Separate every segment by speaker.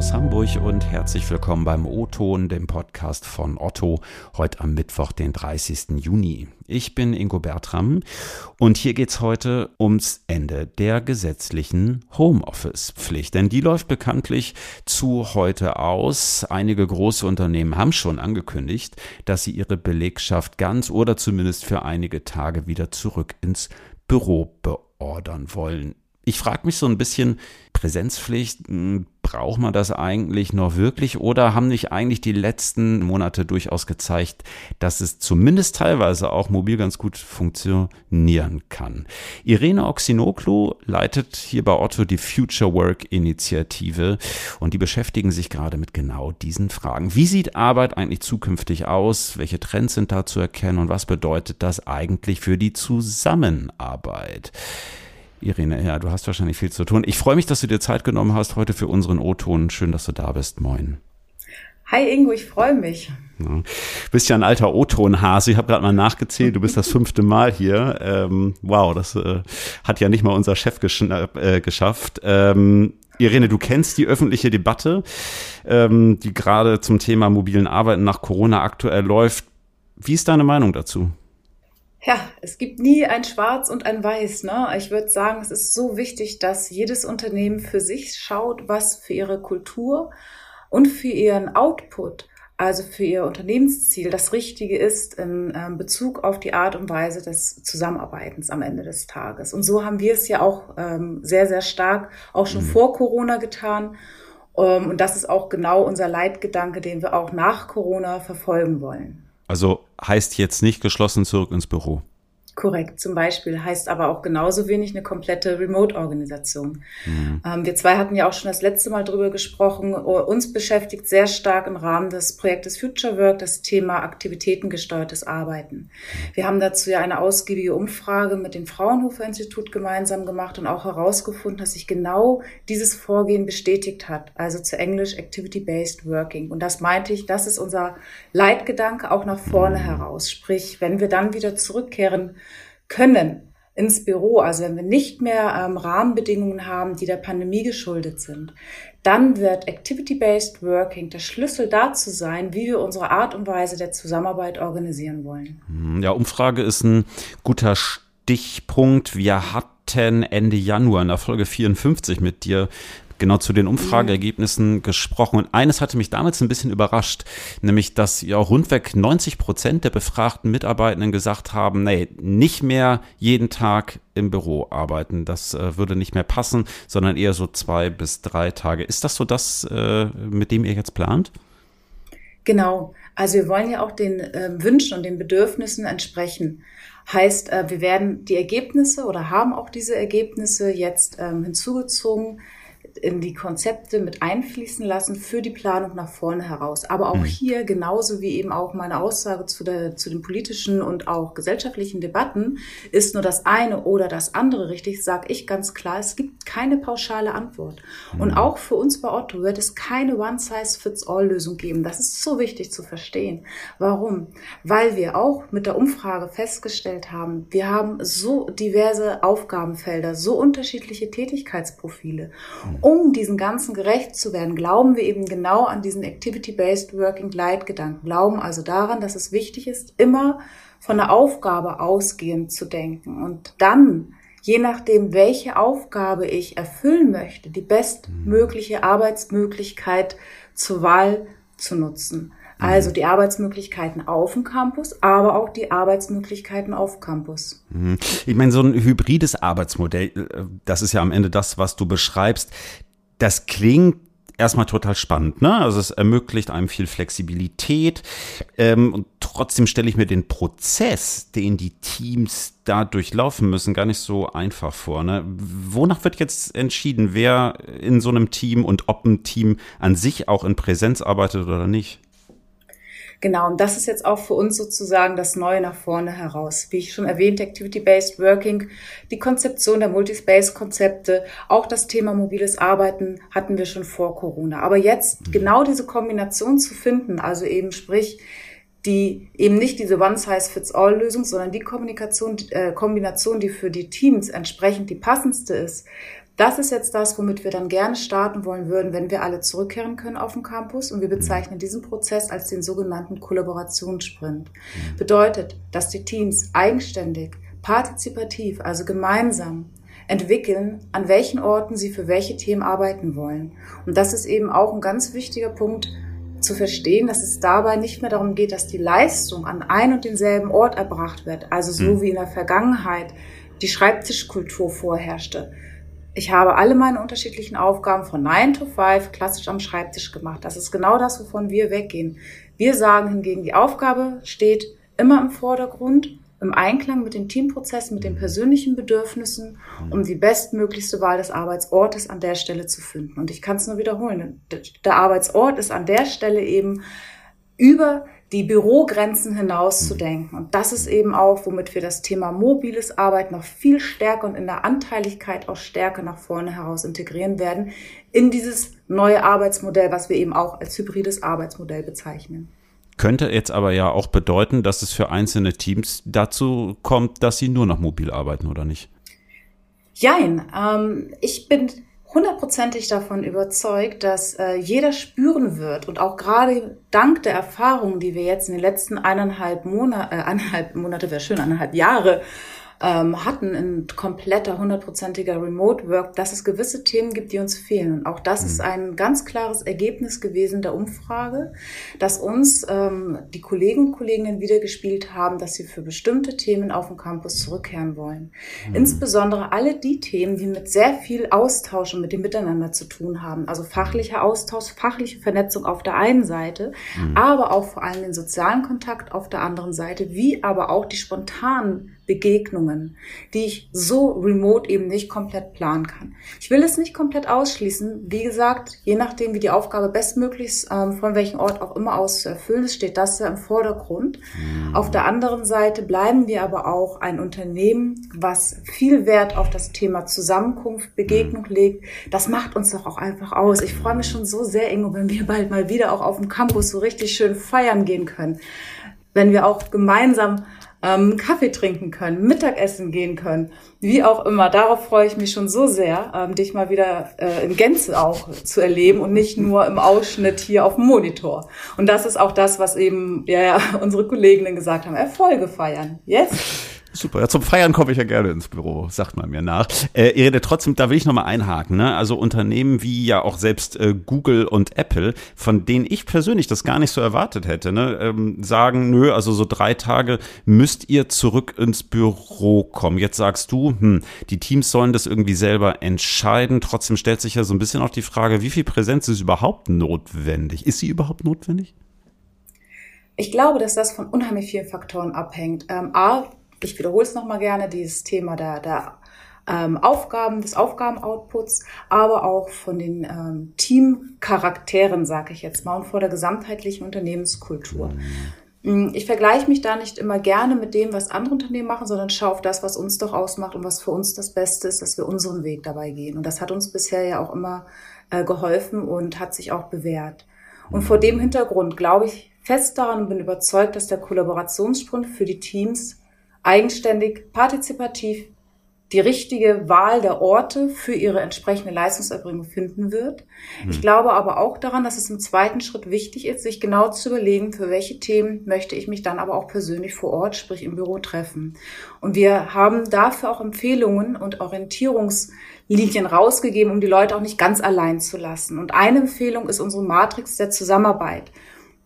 Speaker 1: aus Hamburg und herzlich willkommen beim O-Ton, dem Podcast von Otto, heute am Mittwoch, den 30. Juni. Ich bin Ingo Bertram und hier geht's heute ums Ende der gesetzlichen Homeoffice-Pflicht. Denn die läuft bekanntlich zu heute aus. Einige große Unternehmen haben schon angekündigt, dass sie ihre Belegschaft ganz oder zumindest für einige Tage wieder zurück ins Büro beordern wollen. Ich frage mich so ein bisschen, Präsenzpflicht, hm, braucht man das eigentlich noch wirklich oder haben nicht eigentlich die letzten Monate durchaus gezeigt, dass es zumindest teilweise auch mobil ganz gut funktionieren kann? Irene Oxinoglu leitet hier bei Otto die Future Work Initiative und die beschäftigen sich gerade mit genau diesen Fragen. Wie sieht Arbeit eigentlich zukünftig aus? Welche Trends sind da zu erkennen und was bedeutet das eigentlich für die Zusammenarbeit? Irene, ja, du hast wahrscheinlich viel zu tun. Ich freue mich, dass du dir Zeit genommen hast heute für unseren O-Ton. Schön, dass du da bist. Moin.
Speaker 2: Hi Ingo, ich freue mich.
Speaker 1: Du bist ja ein alter O-Ton-Hase. Ich habe gerade mal nachgezählt. Du bist das fünfte Mal hier. Ähm, wow, das äh, hat ja nicht mal unser Chef äh, geschafft. Ähm, Irene, du kennst die öffentliche Debatte, ähm, die gerade zum Thema mobilen Arbeiten nach Corona aktuell läuft. Wie ist deine Meinung dazu?
Speaker 2: Ja, es gibt nie ein Schwarz und ein Weiß. Ne? Ich würde sagen, es ist so wichtig, dass jedes Unternehmen für sich schaut, was für ihre Kultur und für ihren Output, also für ihr Unternehmensziel, das Richtige ist in ähm, Bezug auf die Art und Weise des Zusammenarbeitens am Ende des Tages. Und so haben wir es ja auch ähm, sehr, sehr stark auch schon mhm. vor Corona getan. Ähm, und das ist auch genau unser Leitgedanke, den wir auch nach Corona verfolgen wollen.
Speaker 1: Also heißt jetzt nicht geschlossen zurück ins Büro.
Speaker 2: Korrekt, zum Beispiel heißt aber auch genauso wenig eine komplette Remote-Organisation. Mhm. Ähm, wir zwei hatten ja auch schon das letzte Mal drüber gesprochen. Uns beschäftigt sehr stark im Rahmen des Projektes Future Work das Thema aktivitätengesteuertes Arbeiten. Wir haben dazu ja eine ausgiebige Umfrage mit dem Fraunhofer Institut gemeinsam gemacht und auch herausgefunden, dass sich genau dieses Vorgehen bestätigt hat. Also zu Englisch Activity-Based Working. Und das meinte ich, das ist unser Leitgedanke auch nach vorne mhm. heraus. Sprich, wenn wir dann wieder zurückkehren, können ins Büro, also wenn wir nicht mehr ähm, Rahmenbedingungen haben, die der Pandemie geschuldet sind, dann wird Activity-Based Working der Schlüssel dazu sein, wie wir unsere Art und Weise der Zusammenarbeit organisieren wollen.
Speaker 1: Hm, ja, Umfrage ist ein guter Stichpunkt. Wir hatten Ende Januar in der Folge 54 mit dir genau zu den Umfrageergebnissen gesprochen. Und eines hatte mich damals ein bisschen überrascht, nämlich, dass ja rundweg 90 Prozent der befragten Mitarbeitenden gesagt haben, nee, nicht mehr jeden Tag im Büro arbeiten. Das äh, würde nicht mehr passen, sondern eher so zwei bis drei Tage. Ist das so das, äh, mit dem ihr jetzt plant?
Speaker 2: Genau. Also wir wollen ja auch den äh, Wünschen und den Bedürfnissen entsprechen. Heißt, äh, wir werden die Ergebnisse oder haben auch diese Ergebnisse jetzt ähm, hinzugezogen in die Konzepte mit einfließen lassen für die Planung nach vorne heraus. Aber auch mhm. hier, genauso wie eben auch meine Aussage zu, der, zu den politischen und auch gesellschaftlichen Debatten, ist nur das eine oder das andere richtig, sage ich ganz klar, es gibt keine pauschale Antwort. Mhm. Und auch für uns bei Otto wird es keine One-Size-Fits-All-Lösung geben. Das ist so wichtig zu verstehen. Warum? Weil wir auch mit der Umfrage festgestellt haben, wir haben so diverse Aufgabenfelder, so unterschiedliche Tätigkeitsprofile. Mhm um diesen ganzen gerecht zu werden, glauben wir eben genau an diesen Activity-Based Working Leitgedanken, glauben also daran, dass es wichtig ist, immer von der Aufgabe ausgehend zu denken und dann je nachdem, welche Aufgabe ich erfüllen möchte, die bestmögliche Arbeitsmöglichkeit zur Wahl zu nutzen. Also mhm. die Arbeitsmöglichkeiten auf dem Campus, aber auch die Arbeitsmöglichkeiten auf Campus.
Speaker 1: Mhm. Ich meine, so ein hybrides Arbeitsmodell, äh, das ist ja am Ende das, was du beschreibst. Das klingt erstmal total spannend, ne? Also es ermöglicht einem viel Flexibilität. Ähm, und trotzdem stelle ich mir den Prozess, den die Teams da durchlaufen müssen, gar nicht so einfach vor. Ne? Wonach wird jetzt entschieden, wer in so einem Team und ob ein Team an sich auch in Präsenz arbeitet oder nicht?
Speaker 2: Genau, und das ist jetzt auch für uns sozusagen das Neue nach vorne heraus. Wie ich schon erwähnt, Activity-Based Working, die Konzeption der Multispace-Konzepte, auch das Thema mobiles Arbeiten hatten wir schon vor Corona. Aber jetzt mhm. genau diese Kombination zu finden, also eben sprich, die eben nicht diese One-Size-Fits-All-Lösung, sondern die Kommunikation, äh, Kombination, die für die Teams entsprechend die passendste ist, Das ist jetzt das, womit wir dann gerne starten wollen würden, wenn wir alle zurückkehren können auf den Campus. Und wir bezeichnen diesen Prozess als den sogenannten Kollaborationssprint. Bedeutet, dass die Teams eigenständig, partizipativ, also gemeinsam entwickeln, an welchen Orten sie für welche Themen arbeiten wollen. Und das ist eben auch ein ganz wichtiger Punkt, zu verstehen, dass es dabei nicht mehr darum geht, dass die Leistung an ein und denselben Ort erbracht wird, also so mhm. wie in der Vergangenheit die Schreibtischkultur vorherrschte. Ich habe alle meine unterschiedlichen Aufgaben von 9 to 5 klassisch am Schreibtisch gemacht. Das ist genau das, wovon wir weggehen. Wir sagen hingegen, die Aufgabe steht immer im Vordergrund im Einklang mit dem Teamprozess, mit den persönlichen Bedürfnissen, um die bestmöglichste Wahl des Arbeitsortes an der Stelle zu finden. Und ich kann es nur wiederholen. Der Arbeitsort ist an der Stelle eben über die Bürogrenzen hinaus zu denken. Und das ist eben auch, womit wir das Thema mobiles Arbeiten noch viel stärker und in der Anteiligkeit auch stärker nach vorne heraus integrieren werden in dieses neue Arbeitsmodell, was wir eben auch als hybrides Arbeitsmodell bezeichnen.
Speaker 1: Könnte jetzt aber ja auch bedeuten, dass es für einzelne Teams dazu kommt, dass sie nur noch mobil arbeiten, oder nicht?
Speaker 2: Jein. Ähm, ich bin hundertprozentig davon überzeugt, dass äh, jeder spüren wird und auch gerade dank der Erfahrungen, die wir jetzt in den letzten eineinhalb Monate, äh, eineinhalb Monate wäre schön, eineinhalb Jahre ähm, hatten in kompletter, hundertprozentiger Remote Work, dass es gewisse Themen gibt, die uns fehlen. Und auch das mhm. ist ein ganz klares Ergebnis gewesen der Umfrage, dass uns ähm, die Kollegen und Kolleginnen wiedergespielt haben, dass sie für bestimmte Themen auf dem Campus zurückkehren wollen. Mhm. Insbesondere alle die Themen, die mit sehr viel Austausch und mit dem Miteinander zu tun haben. Also fachlicher Austausch, fachliche Vernetzung auf der einen Seite, mhm. aber auch vor allem den sozialen Kontakt auf der anderen Seite, wie aber auch die spontanen Begegnungen, die ich so remote eben nicht komplett planen kann. Ich will es nicht komplett ausschließen. Wie gesagt, je nachdem, wie die Aufgabe bestmöglichst ähm, von welchem Ort auch immer aus zu erfüllen ist, steht das ja im Vordergrund. Mhm. Auf der anderen Seite bleiben wir aber auch ein Unternehmen, was viel Wert auf das Thema Zusammenkunft, Begegnung mhm. legt. Das macht uns doch auch einfach aus. Ich freue mich schon so sehr, Ingo, wenn wir bald mal wieder auch auf dem Campus so richtig schön feiern gehen können. Wenn wir auch gemeinsam ähm, Kaffee trinken können, Mittagessen gehen können, wie auch immer. Darauf freue ich mich schon so sehr, ähm, dich mal wieder äh, in Gänze auch zu erleben und nicht nur im Ausschnitt hier auf dem Monitor. Und das ist auch das, was eben ja, ja unsere Kolleginnen gesagt haben, Erfolge feiern. Yes.
Speaker 1: Super. Ja, zum Feiern komme ich ja gerne ins Büro, sagt man mir nach. Äh, ihr redet trotzdem, da will ich nochmal einhaken. Ne? Also Unternehmen wie ja auch selbst äh, Google und Apple, von denen ich persönlich das gar nicht so erwartet hätte, ne? ähm, sagen, nö, also so drei Tage müsst ihr zurück ins Büro kommen. Jetzt sagst du, hm, die Teams sollen das irgendwie selber entscheiden. Trotzdem stellt sich ja so ein bisschen auch die Frage, wie viel Präsenz ist überhaupt notwendig? Ist sie überhaupt notwendig?
Speaker 2: Ich glaube, dass das von unheimlich vielen Faktoren abhängt. Ähm, A, ich wiederhole es nochmal gerne, dieses Thema der, der ähm, Aufgaben, des Aufgabenoutputs, aber auch von den ähm, Teamcharakteren, sage ich jetzt mal, und vor der gesamtheitlichen Unternehmenskultur. Mhm. Ich vergleiche mich da nicht immer gerne mit dem, was andere Unternehmen machen, sondern schaue auf das, was uns doch ausmacht und was für uns das Beste ist, dass wir unseren Weg dabei gehen. Und das hat uns bisher ja auch immer äh, geholfen und hat sich auch bewährt. Und vor dem Hintergrund glaube ich fest daran und bin überzeugt, dass der Kollaborationssprint für die Teams eigenständig, partizipativ die richtige Wahl der Orte für ihre entsprechende Leistungserbringung finden wird. Mhm. Ich glaube aber auch daran, dass es im zweiten Schritt wichtig ist, sich genau zu überlegen, für welche Themen möchte ich mich dann aber auch persönlich vor Ort, sprich im Büro treffen. Und wir haben dafür auch Empfehlungen und Orientierungslinien rausgegeben, um die Leute auch nicht ganz allein zu lassen. Und eine Empfehlung ist unsere Matrix der Zusammenarbeit.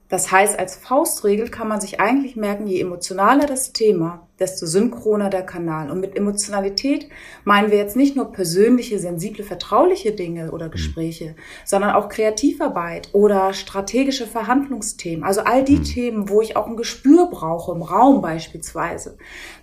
Speaker 2: Das heißt, als Faustregel kann man sich eigentlich merken, je emotionaler das Thema, desto synchroner der Kanal. Und mit Emotionalität meinen wir jetzt nicht nur persönliche, sensible, vertrauliche Dinge oder mhm. Gespräche, mhm. sondern auch Kreativarbeit oder strategische Verhandlungsthemen. Also all die mhm. Themen, wo ich auch ein Gespür brauche, im Raum beispielsweise.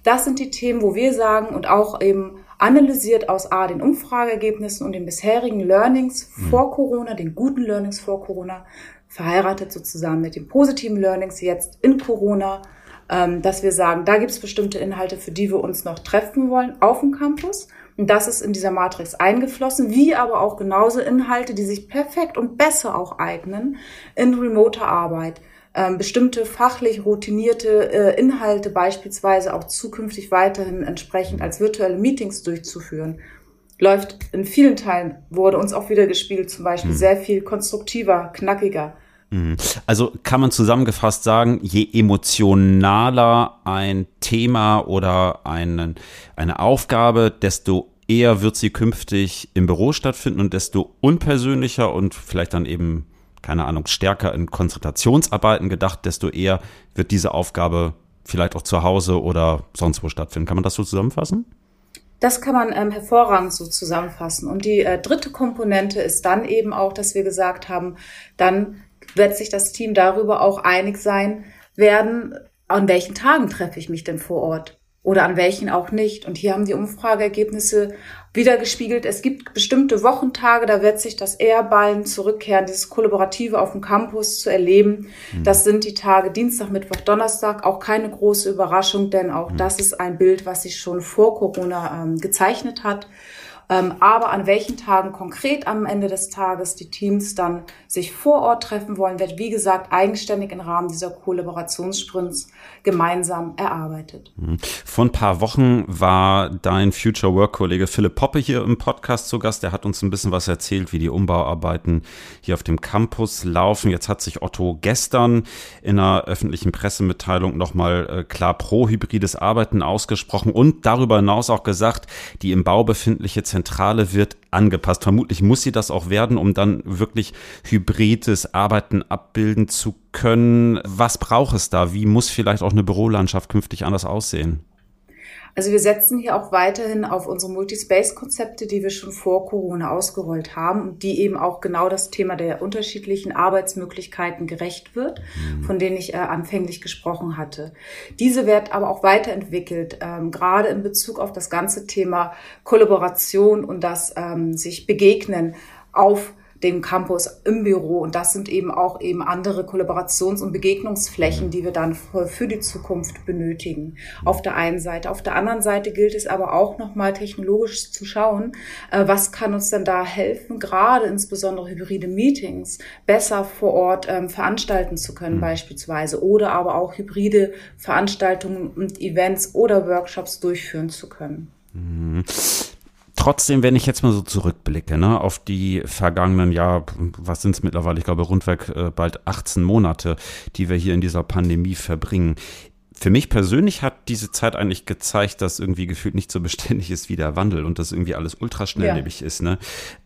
Speaker 2: Das sind die Themen, wo wir sagen und auch eben analysiert aus A, den Umfrageergebnissen und den bisherigen Learnings mhm. vor Corona, den guten Learnings vor Corona, verheiratet sozusagen mit den positiven Learnings jetzt in Corona, ähm, dass wir sagen, da gibt es bestimmte Inhalte, für die wir uns noch treffen wollen auf dem Campus. Und das ist in dieser Matrix eingeflossen, wie aber auch genauso Inhalte, die sich perfekt und besser auch eignen in remoter Arbeit. Ähm, bestimmte fachlich routinierte äh, Inhalte beispielsweise auch zukünftig weiterhin entsprechend als virtuelle Meetings durchzuführen läuft in vielen Teilen, wurde uns auch wieder gespielt, zum Beispiel mhm. sehr viel konstruktiver, knackiger.
Speaker 1: Mhm. Also kann man zusammengefasst sagen, je emotionaler ein Thema oder einen, eine Aufgabe, desto eher wird sie künftig im Büro stattfinden und desto unpersönlicher und vielleicht dann eben, keine Ahnung, stärker in Konzentrationsarbeiten gedacht, desto eher wird diese Aufgabe vielleicht auch zu Hause oder sonst wo stattfinden. Kann man das so zusammenfassen?
Speaker 2: Das kann man ähm, hervorragend so zusammenfassen. Und die äh, dritte Komponente ist dann eben auch, dass wir gesagt haben, dann wird sich das Team darüber auch einig sein werden, an welchen Tagen treffe ich mich denn vor Ort oder an welchen auch nicht. Und hier haben die Umfrageergebnisse wieder gespiegelt. Es gibt bestimmte Wochentage, da wird sich das Ehrballen zurückkehren, dieses Kollaborative auf dem Campus zu erleben. Mhm. Das sind die Tage Dienstag, Mittwoch, Donnerstag. Auch keine große Überraschung, denn auch mhm. das ist ein Bild, was sich schon vor Corona ähm, gezeichnet hat. Ähm, aber an welchen Tagen konkret am Ende des Tages die Teams dann sich vor Ort treffen wollen, wird wie gesagt eigenständig im Rahmen dieser Kollaborationssprints gemeinsam erarbeitet.
Speaker 1: Mhm. Vor ein paar Wochen war dein Future Work Kollege Philipp Poppe hier im Podcast zu Gast. Der hat uns ein bisschen was erzählt, wie die Umbauarbeiten hier auf dem Campus laufen. Jetzt hat sich Otto gestern in einer öffentlichen Pressemitteilung nochmal äh, klar pro hybrides Arbeiten ausgesprochen und darüber hinaus auch gesagt, die im Bau befindliche Zentrale Zentrale wird angepasst. Vermutlich muss sie das auch werden, um dann wirklich hybrides Arbeiten abbilden zu können. Was braucht es da? Wie muss vielleicht auch eine Bürolandschaft künftig anders aussehen?
Speaker 2: Also wir setzen hier auch weiterhin auf unsere Multispace-Konzepte, die wir schon vor Corona ausgerollt haben und die eben auch genau das Thema der unterschiedlichen Arbeitsmöglichkeiten gerecht wird, mhm. von denen ich äh, anfänglich gesprochen hatte. Diese wird aber auch weiterentwickelt, ähm, gerade in Bezug auf das ganze Thema Kollaboration und das ähm, sich begegnen auf dem Campus im Büro. Und das sind eben auch eben andere Kollaborations- und Begegnungsflächen, die wir dann für die Zukunft benötigen. Auf der einen Seite. Auf der anderen Seite gilt es aber auch nochmal technologisch zu schauen, äh, was kann uns denn da helfen, gerade insbesondere hybride Meetings besser vor Ort ähm, veranstalten zu können mhm. beispielsweise oder aber auch hybride Veranstaltungen und Events oder Workshops durchführen zu können.
Speaker 1: Mhm trotzdem, wenn ich jetzt mal so zurückblicke, ne, auf die vergangenen, ja, was sind es mittlerweile, ich glaube rundweg äh, bald 18 Monate, die wir hier in dieser Pandemie verbringen. Für mich persönlich hat diese Zeit eigentlich gezeigt, dass irgendwie gefühlt nicht so beständig ist wie der Wandel und dass irgendwie alles ultra schnelllebig ja. ist. Ne?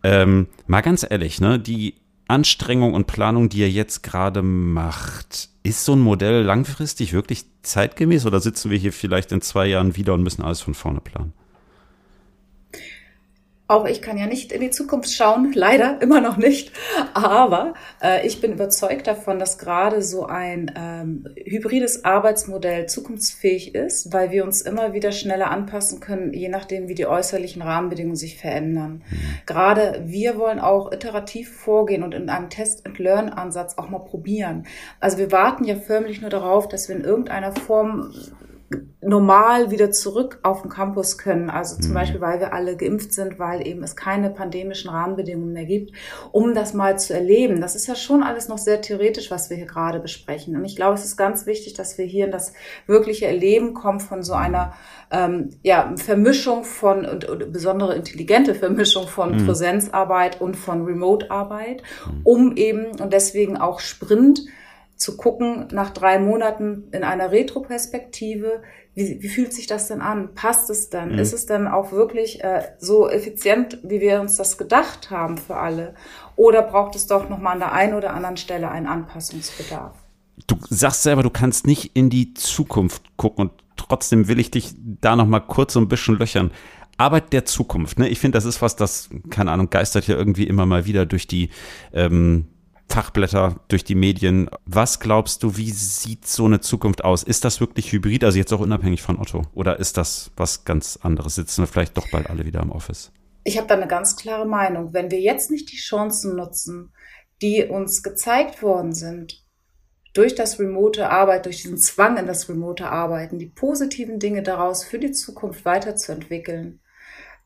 Speaker 1: Ähm, mal ganz ehrlich, ne, die Anstrengung und Planung, die ihr jetzt gerade macht, ist so ein Modell langfristig wirklich zeitgemäß oder sitzen wir hier vielleicht in zwei Jahren wieder und müssen alles von vorne planen?
Speaker 2: Auch ich kann ja nicht in die Zukunft schauen, leider immer noch nicht. Aber äh, ich bin überzeugt davon, dass gerade so ein ähm, hybrides Arbeitsmodell zukunftsfähig ist, weil wir uns immer wieder schneller anpassen können, je nachdem, wie die äußerlichen Rahmenbedingungen sich verändern. Mhm. Gerade wir wollen auch iterativ vorgehen und in einem Test-and-Learn-Ansatz auch mal probieren. Also wir warten ja förmlich nur darauf, dass wir in irgendeiner Form normal wieder zurück auf den Campus können. Also zum mhm. Beispiel, weil wir alle geimpft sind, weil eben es keine pandemischen Rahmenbedingungen mehr gibt, um das mal zu erleben. Das ist ja schon alles noch sehr theoretisch, was wir hier gerade besprechen. Und ich glaube, es ist ganz wichtig, dass wir hier in das wirkliche Erleben kommen von so einer ähm, ja, Vermischung von und, und besondere intelligente Vermischung von mhm. Präsenzarbeit und von Remote-Arbeit, mhm. um eben und deswegen auch Sprint zu gucken nach drei Monaten in einer Retroperspektive, wie, wie fühlt sich das denn an? Passt es denn? Mhm. Ist es denn auch wirklich äh, so effizient, wie wir uns das gedacht haben für alle? Oder braucht es doch nochmal an der einen oder anderen Stelle einen Anpassungsbedarf?
Speaker 1: Du sagst selber, du kannst nicht in die Zukunft gucken und trotzdem will ich dich da nochmal kurz so ein bisschen löchern. Arbeit der Zukunft, ne? Ich finde, das ist was, das, keine Ahnung, geistert ja irgendwie immer mal wieder durch die ähm, Fachblätter durch die Medien. Was glaubst du, wie sieht so eine Zukunft aus? Ist das wirklich hybrid, also jetzt auch unabhängig von Otto? Oder ist das was ganz anderes? Sitzen wir vielleicht doch bald alle wieder im Office?
Speaker 2: Ich habe da eine ganz klare Meinung. Wenn wir jetzt nicht die Chancen nutzen, die uns gezeigt worden sind, durch das remote Arbeit, durch diesen Zwang in das remote Arbeiten, die positiven Dinge daraus für die Zukunft weiterzuentwickeln,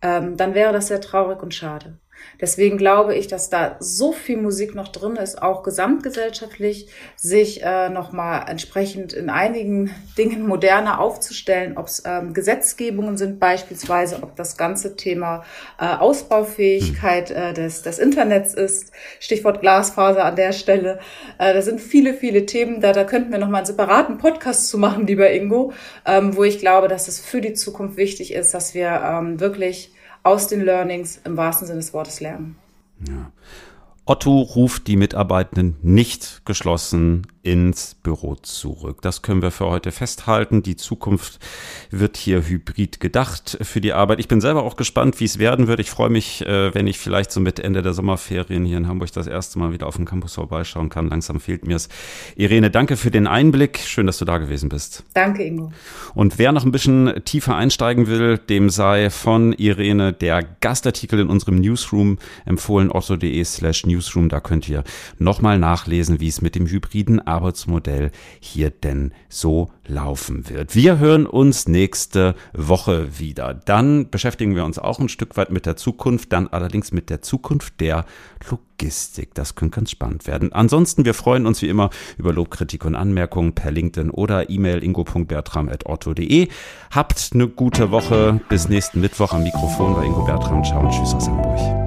Speaker 2: ähm, dann wäre das sehr traurig und schade. Deswegen glaube ich, dass da so viel Musik noch drin ist, auch gesamtgesellschaftlich, sich äh, nochmal entsprechend in einigen Dingen moderner aufzustellen, ob es ähm, Gesetzgebungen sind beispielsweise, ob das ganze Thema äh, Ausbaufähigkeit äh, des, des Internets ist, Stichwort Glasfaser an der Stelle. Äh, da sind viele, viele Themen, da, da könnten wir nochmal einen separaten Podcast zu machen, lieber Ingo, ähm, wo ich glaube, dass es für die Zukunft wichtig ist, dass wir ähm, wirklich aus den Learnings im wahrsten Sinne des Wortes lernen.
Speaker 1: Ja. Otto ruft die Mitarbeitenden nicht geschlossen ins Büro zurück. Das können wir für heute festhalten. Die Zukunft wird hier hybrid gedacht für die Arbeit. Ich bin selber auch gespannt, wie es werden wird. Ich freue mich, äh, wenn ich vielleicht so mit Ende der Sommerferien hier in Hamburg das erste Mal wieder auf dem Campus vorbeischauen kann. Langsam fehlt mir es. Irene, danke für den Einblick. Schön, dass du da gewesen bist.
Speaker 2: Danke, Ingo.
Speaker 1: Und wer noch ein bisschen tiefer einsteigen will, dem sei von Irene der Gastartikel in unserem Newsroom empfohlen, otto.de slash newsroom. Da könnt ihr nochmal nachlesen, wie es mit dem hybriden Arbeitsmodell hier denn so laufen wird. Wir hören uns nächste Woche wieder. Dann beschäftigen wir uns auch ein Stück weit mit der Zukunft, dann allerdings mit der Zukunft der Logistik. Das könnte ganz spannend werden. Ansonsten, wir freuen uns wie immer über Lob, Kritik und Anmerkungen per LinkedIn oder E-Mail ingo.bertram.otto.de. Habt eine gute Woche. Bis nächsten Mittwoch am Mikrofon bei Ingo Bertram. Ciao und tschüss aus Hamburg.